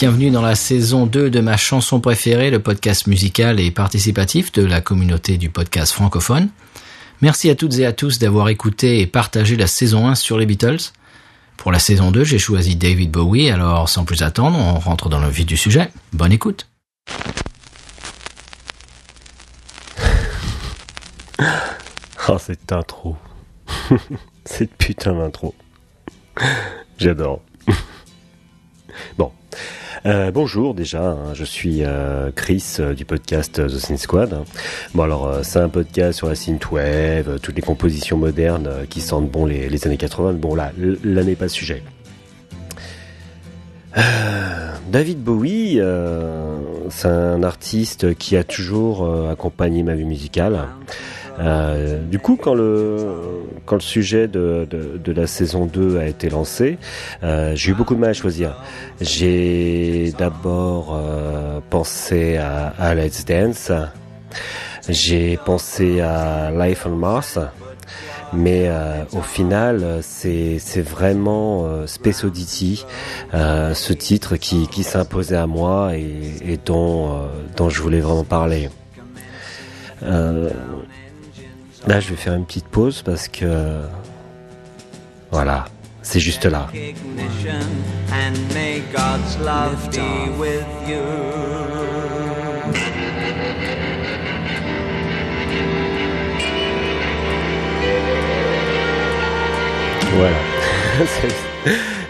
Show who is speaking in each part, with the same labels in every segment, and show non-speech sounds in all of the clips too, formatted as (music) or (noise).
Speaker 1: bienvenue dans la saison 2 de ma chanson préférée, le podcast musical et participatif de la communauté du podcast francophone. Merci à toutes et à tous d'avoir écouté et partagé la saison 1 sur les Beatles. Pour la saison 2, j'ai choisi David Bowie, alors sans plus attendre, on rentre dans le vif du sujet. Bonne écoute. (laughs)
Speaker 2: Oh, cette intro. (laughs) cette putain d'intro. J'adore. (laughs) bon. Euh, bonjour déjà, hein, je suis euh, Chris euh, du podcast The Synth Squad. Bon alors c'est un podcast sur la synthwave, toutes les compositions modernes qui sentent bon les, années 80. Bon là, là n'est pas le sujet. David Bowie, c'est un artiste qui a toujours accompagné ma vie musicale. Euh, du coup, quand le, quand le sujet de, de, la saison 2 a été lancé, euh, j'ai eu beaucoup de mal à choisir. J'ai d'abord euh, pensé à, à, Let's Dance, j'ai pensé à Life on Mars, mais euh, au final, c'est vraiment euh, Space Oddity, ce titre qui, qui s'imposait à moi et, et dont, dont je voulais vraiment parler. Là, je vais faire une petite pause parce que. Voilà, c'est juste là. Voilà. (laughs)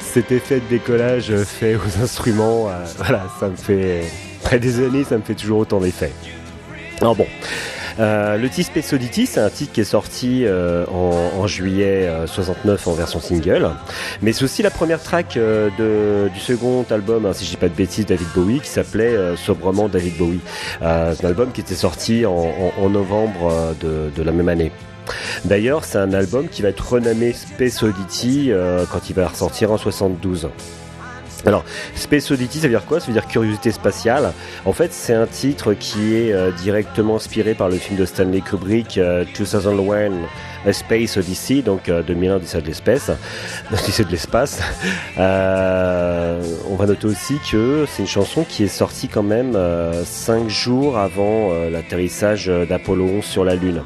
Speaker 2: Cet effet de décollage fait aux instruments, euh, voilà, ça me fait. Après des années, ça me fait toujours autant d'effet. Alors bon, euh, le titre Space Oddity, c'est un titre qui est sorti euh, en, juillet 69 euh, en version single, mais c'est aussi la première track du second album, hein, si je dis pas de bêtises, David Bowie, qui s'appelait sobrement David Bowie. c'est un album qui était sorti en, novembre de, la même année. D'ailleurs, c'est un album qui va être renommé Space quand il va ressortir en 72. Alors, Space Oddity, ça veut dire quoi? Ça veut dire curiosité spatiale. En fait, c'est un titre qui est euh, directement inspiré par le film de Stanley Kubrick, 2001 euh, a Space Odyssey, donc euh, 2001 Odyssée de l'espace, (laughs) de l'espace. Euh, on va noter aussi que c'est une chanson qui est sortie quand même 5 jours avant l'atterrissage d'Apollo 11 sur la Lune.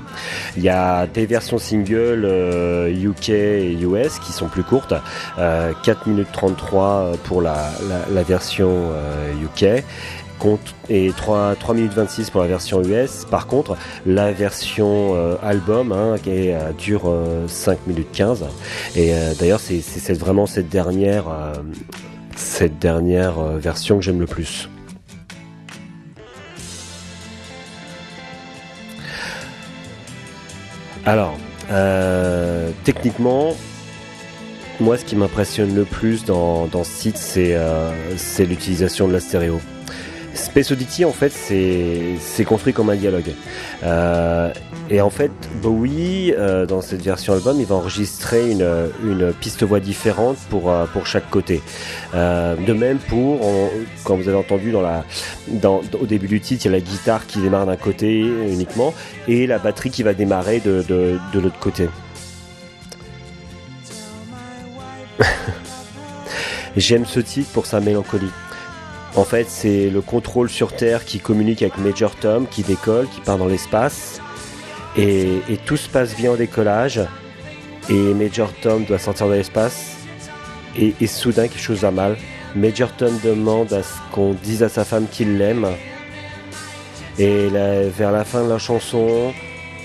Speaker 2: Il y a des versions singles UK et US qui sont plus courtes, 4 minutes 33 pour la version UK euh, et 3, 3 minutes 26 pour la version US. Par contre, la version euh, album hein, euh, dure 5 minutes 15. Et d'ailleurs, c'est vraiment cette dernière, cette dernière version que j'aime le plus. Alors, techniquement, moi, ce qui m'impressionne le plus dans, ce site, euh, c'est l'utilisation de la stéréo. Space Oddity, en fait, c'est construit comme un dialogue. Euh, et en fait, Bowie, euh, dans cette version album, il va enregistrer une, piste voix différente pour, pour chaque côté. de même pour, quand vous avez entendu dans la, au début du titre, il y a la guitare qui démarre d'un côté uniquement et la batterie qui va démarrer de l'autre côté. (laughs) J'aime ce titre pour sa mélancolie. En fait, c'est le contrôle sur Terre qui communique avec Major Tom, qui décolle, qui part dans l'espace. Et, tout se passe bien au décollage. Et Major Tom doit sortir de l'espace. Et, soudain, quelque chose va mal. Major Tom demande à ce qu'on dise à sa femme qu'il l'aime. Et vers la fin de la chanson,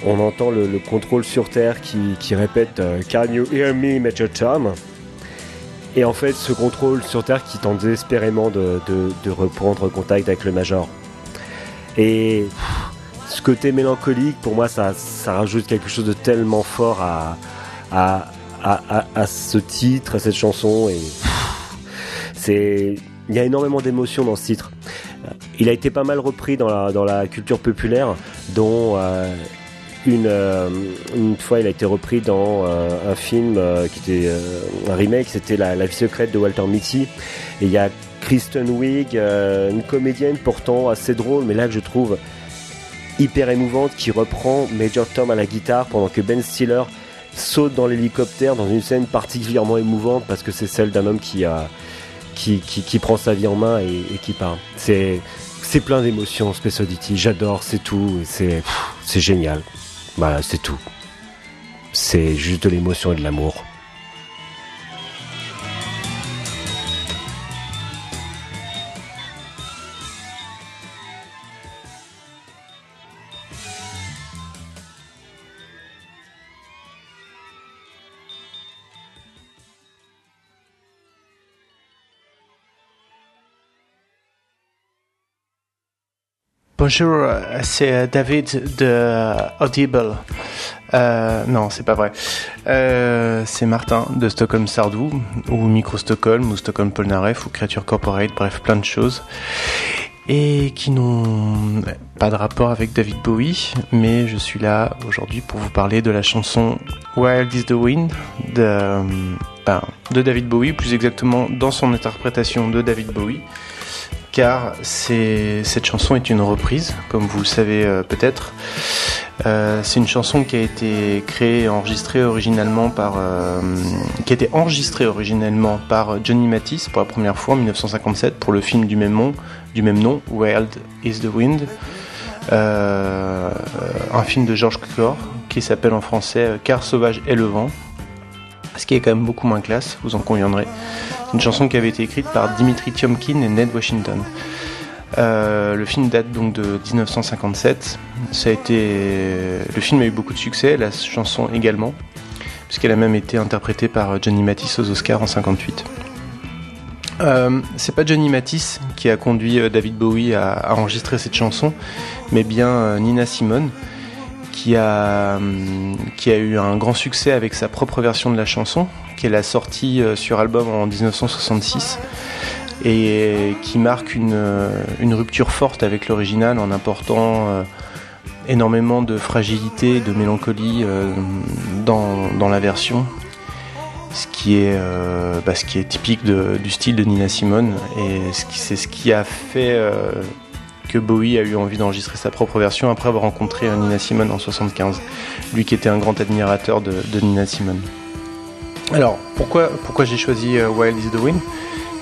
Speaker 2: on entend le, contrôle sur Terre qui, répète euh, Can you hear me, Major Tom? Et en fait, ce contrôle sur Terre qui tente désespérément de, reprendre contact avec le Major. Et ce côté mélancolique, pour moi, ça, rajoute quelque chose de tellement fort à, à, ce titre, à cette chanson. Et c'est, il y a énormément d'émotions dans ce titre. Il a été pas mal repris dans la, dans la culture populaire, dont euh, une, euh, une fois, il a été repris dans euh, un film euh, qui était un remake, c'était la, vie secrète de Walter Mitty. Et il y a Kristen Wiig, une comédienne pourtant assez drôle, mais là que je trouve hyper émouvante, qui reprend Major Tom à la guitare pendant que Ben Stiller saute dans l'hélicoptère dans une scène particulièrement émouvante parce que c'est celle d'un homme qui a qui, qui, prend sa vie en main et, qui part. C'est c'est plein d'émotions, Space Oddity. J'adore, c'est tout. C'est c'est génial. Voilà, c'est tout. C'est juste de l'émotion et de l'amour.
Speaker 3: Bonjour, c'est David de Audible. Euh, non, c'est pas vrai. Euh, c'est Martin de Stockholm Sardou, ou Micro Stockholm, ou Stockholm Polnareff, ou Creature Corporate, bref, plein de choses. Et qui n'ont pas de rapport avec David Bowie, mais je suis là aujourd'hui pour vous parler de la chanson Wild is the Wind de, ben, de David Bowie, plus exactement dans son interprétation de David Bowie car cette chanson est une reprise, comme vous le savez euh, peut-être. Euh, c'est une chanson qui a été créée, enregistrée originalement par, euh, enregistrée originellement par Johnny Mathis pour la première fois en 1957 pour le film du même nom, du même nom Wild is the Wind, un film de George Cukor qui s'appelle en français Car sauvage est le vent, ce qui est quand même beaucoup moins classe, vous en conviendrez une chanson qui avait été écrite par Dimitri Tiomkin et Ned Washington. Euh, le film date donc de 1957. Ça a été, le film a eu beaucoup de succès, la chanson également, puisqu'elle a même été interprétée par Johnny Mathis aux Oscars en 58. Euh, c'est pas Johnny Mathis qui a conduit euh, David Bowie à, enregistrer cette chanson, mais bien euh, Nina Simone, qui a, qui a eu un grand succès avec sa propre version de la chanson, qu'elle a sorti euh, sur album en 1966 et qui marque une, euh, une rupture forte avec l'original en apportant euh, énormément de fragilité, de mélancolie dans, dans, la version, ce qui est, bah, ce qui est typique du style de Nina Simone et c'est ce qui a fait Bowie a eu envie d'enregistrer sa propre version après avoir rencontré Nina Simone en 75, lui qui était un grand admirateur de, Nina Simone. Alors, pourquoi, pourquoi j'ai choisi euh, Wild is the Wind,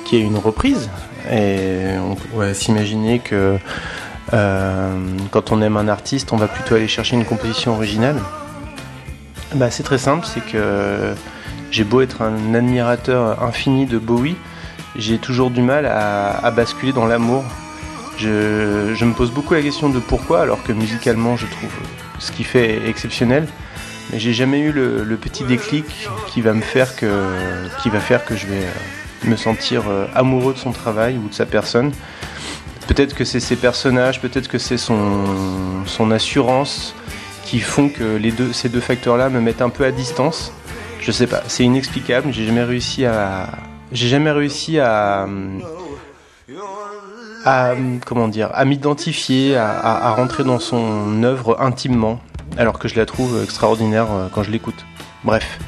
Speaker 3: qui est une reprise? Et on pourrait s'imaginer que euh, quand on aime un artiste, on va plutôt aller chercher une composition originale. Bah, c'est très simple, c'est que j'ai beau être un admirateur infini de Bowie, j'ai toujours du mal à, basculer dans l'amour. Je, me pose beaucoup la question de pourquoi, alors que musicalement, je trouve ce qu'il fait exceptionnel. Mais j'ai jamais eu le, petit déclic qui va me faire que, qui va faire que je vais euh, me sentir euh, amoureux de son travail ou de sa personne. Peut-être que c'est ses personnages, peut-être que c'est son, son assurance qui font que les deux, ces deux facteurs-là me mettent un peu à distance. Je sais pas, c'est inexplicable. J'ai jamais réussi à, j'ai jamais réussi à, à comment dire, à m'identifier, à, à, rentrer dans son œuvre intimement alors que je la trouve extraordinaire euh, quand je l'écoute. Bref.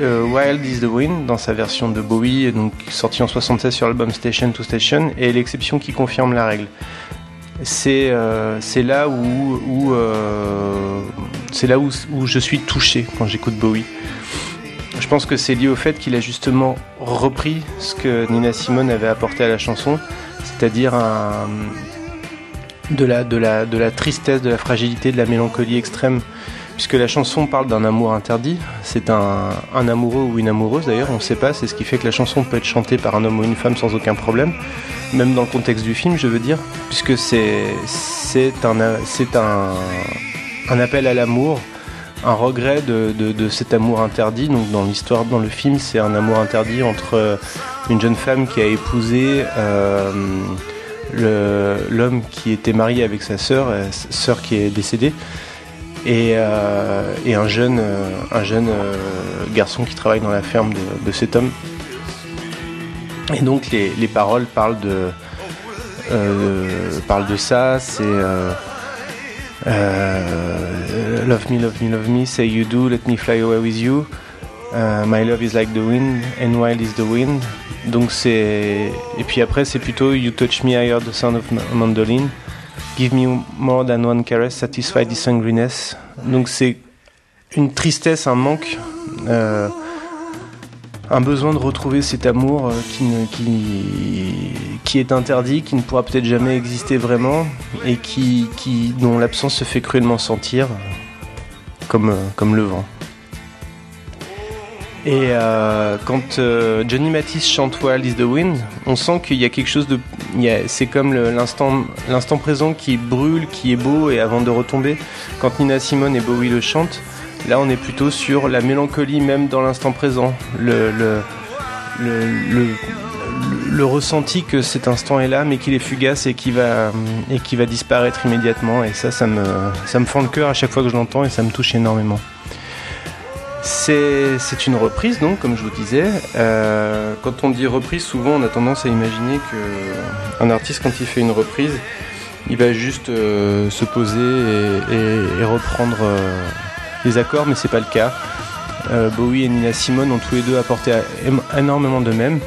Speaker 3: Euh, Wild is the Wind, dans sa version de Bowie, donc sorti en 76 sur l'album Station to Station, est l'exception qui confirme la règle. C'est euh, là où, là où, je suis touché quand j'écoute Bowie. Je pense que c'est lié au fait qu'il a justement repris ce que Nina Simone avait apporté à la chanson, c'est-à-dire de la, tristesse, de la fragilité, de la mélancolie extrême, puisque la chanson parle d'un amour interdit. C'est un, amoureux ou une amoureuse d'ailleurs, on ne sait pas, c'est ce qui fait que la chanson peut être chantée par un homme ou une femme sans aucun problème, même dans le contexte du film, je veux dire, puisque c'est un, appel à l'amour, un regret de, cet amour interdit. Donc dans l'histoire, dans le film, c'est un amour interdit entre une jeune femme qui a épousé... Euh, l'homme qui était marié avec sa sœur, euh, sœur qui est décédée, et, euh, un jeune, euh, un jeune garçon qui travaille dans la ferme de, cet homme. Et donc les, paroles parlent de, parlent de ça, c'est Love me, love me, love me, say you do, let me fly away with you. My love is like the wind, and wild is the wind. Donc c'est et puis après c'est plutôt You touch me, I hear the sound of mandolin. Give me more than one caress, satisfy this hungriness. Donc c'est une tristesse, un manque, euh, un besoin de retrouver cet amour euh, qui, qui, qui est interdit, qui ne pourra peut-être jamais exister vraiment et qui, dont l'absence se fait cruellement sentir comme, comme le vent. Et euh, quand euh, Johnny Matisse chante Wild is the Wind, on sent qu'il y a quelque chose de. C'est comme l'instant présent qui brûle, qui est beau et avant de retomber. Quand Nina Simone et Bowie le chantent, là on est plutôt sur la mélancolie même dans l'instant présent. Le, le, le, le, ressenti que cet instant est là mais qu'il est fugace et qui va, et va disparaître immédiatement. Et ça, ça me, ça me fend le cœur à chaque fois que je l'entends et ça me touche énormément. C'est une reprise, donc, comme je vous disais. Euh, quand on dit reprise, souvent on a tendance à imaginer qu'un artiste, quand il fait une reprise, il va juste euh, se poser et, reprendre euh, les accords, mais c'est pas le cas. Bowie et Nina Simone ont tous les deux apporté énormément de même.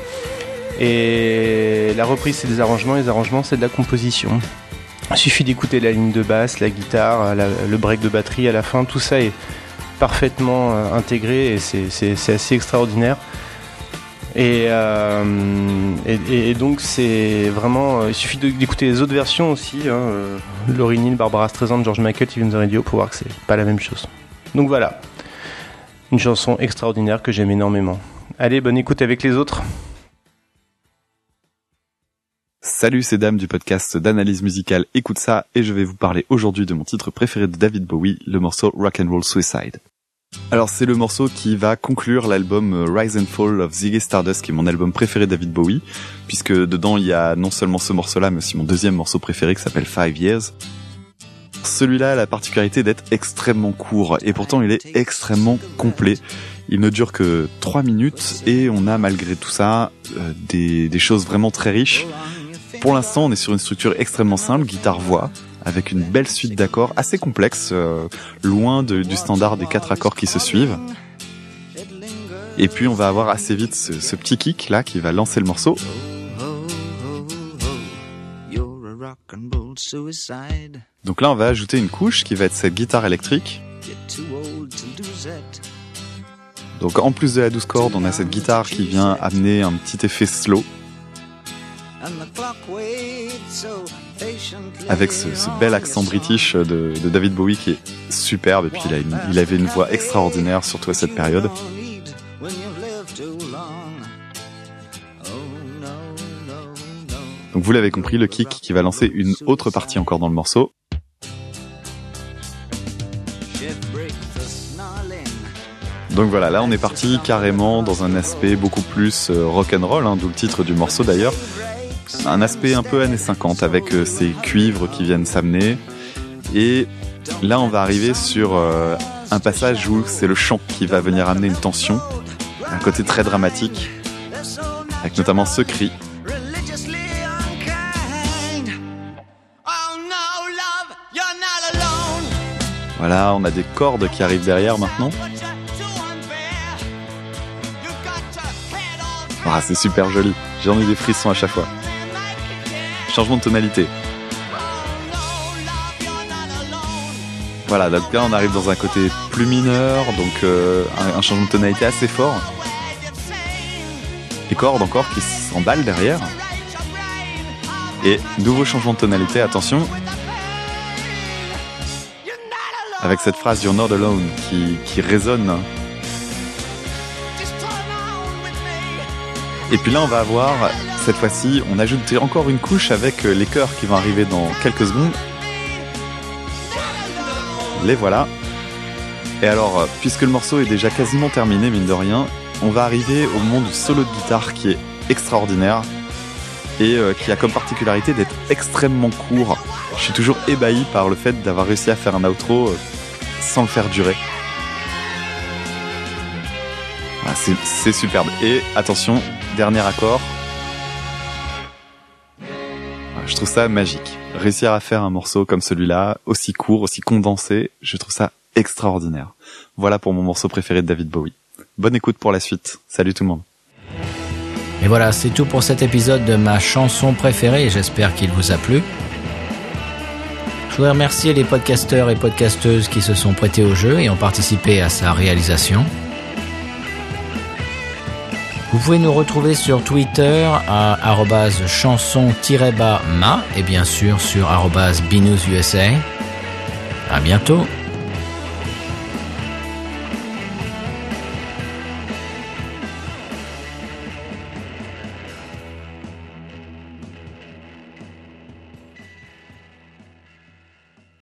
Speaker 3: Et la reprise, c'est des arrangements, les arrangements, c'est de la composition. Il suffit d'écouter la ligne de basse, la guitare, le break de batterie à la fin, tout ça est parfaitement euh, intégré et c'est assez extraordinaire. Euh, et, et, donc c'est vraiment, euh, il suffit d'écouter les autres versions aussi, hein, Laurie Barbara Streisand, George Michael, Steven Radio pour voir que c'est pas la même chose. Donc voilà, une chanson extraordinaire que j'aime énormément. Allez, bonne écoute avec les autres.
Speaker 4: Salut, c'est Dame du podcast d'analyse musicale Écoute ça et je vais vous parler aujourd'hui de mon titre préféré de David Bowie, le morceau Rock and Roll Suicide. Alors c'est le morceau qui va conclure l'album euh, Rise and Fall of Ziggy Stardust, qui est mon album préféré David Bowie, puisque dedans il y a non seulement ce morceau-là, mais aussi mon deuxième morceau préféré qui s'appelle Five Years. Celui-là a la particularité d'être extrêmement court, et pourtant il est extrêmement complet. Il ne dure que 3 minutes, et on a malgré tout ça euh, des choses vraiment très riches. Pour l'instant on est sur une structure extrêmement simple, guitare-voix, avec une belle suite d'accords assez complexe, euh, loin du standard des quatre accords qui se suivent. Et puis on va avoir assez vite ce, petit kick là qui va lancer le morceau. Donc là on va ajouter une couche qui va être cette guitare électrique. Donc en plus de la douce corde, on a cette guitare qui vient amener un petit effet slow avec ce, bel accent british de, David Bowie qui est superbe et puis il, avait une voix extraordinaire surtout à cette période. Donc vous l'avez compris, le kick qui va lancer une autre partie encore dans le morceau. Donc voilà, là on est parti carrément dans un aspect beaucoup plus euh, rock and roll, hein, d'où le titre du morceau d'ailleurs un aspect un peu années 50 avec euh, ces cuivres qui viennent s'amener. Et là, on va arriver sur euh, un passage où c'est le chant qui va venir amener une tension, un côté très dramatique, avec notamment ce cri. Voilà, on a des cordes qui arrivent derrière maintenant. Ah, c'est super joli. J'en ai des frissons à chaque fois changement de tonalité. Voilà, donc là on arrive dans un côté plus mineur, donc euh, un, changement de tonalité assez fort. Les cordes encore qui s'emballent derrière. Et nouveau changement de tonalité, attention. Avec cette phrase You're not alone qui, qui résonne. Et puis là on va avoir cette fois-ci, on ajoute encore une couche avec euh, les chœurs qui vont arriver dans quelques secondes. Les voilà. Et alors, euh, puisque le morceau est déjà quasiment terminé, mine de rien, on va arriver au moment du solo de guitare qui est extraordinaire et euh, qui a comme particularité d'être extrêmement court. Je suis toujours ébahi par le fait d'avoir réussi à faire un outro sans le faire durer. c'est superbe. Et attention, dernier accord, je trouve ça magique. Réussir à faire un morceau comme celui-là, aussi court, aussi condensé, je trouve ça extraordinaire. Voilà pour mon morceau préféré de David Bowie. Bonne écoute pour la suite. Salut tout le monde.
Speaker 1: Et voilà, c'est tout pour cet épisode de ma chanson préférée. J'espère qu'il vous a plu. Je voudrais remercier les podcasteurs et podcasteuses qui se sont prêtés au jeu et ont participé à sa réalisation. Vous pouvez nous retrouver sur Twitter à chanson-ma et bien sûr sur binoususa. À bientôt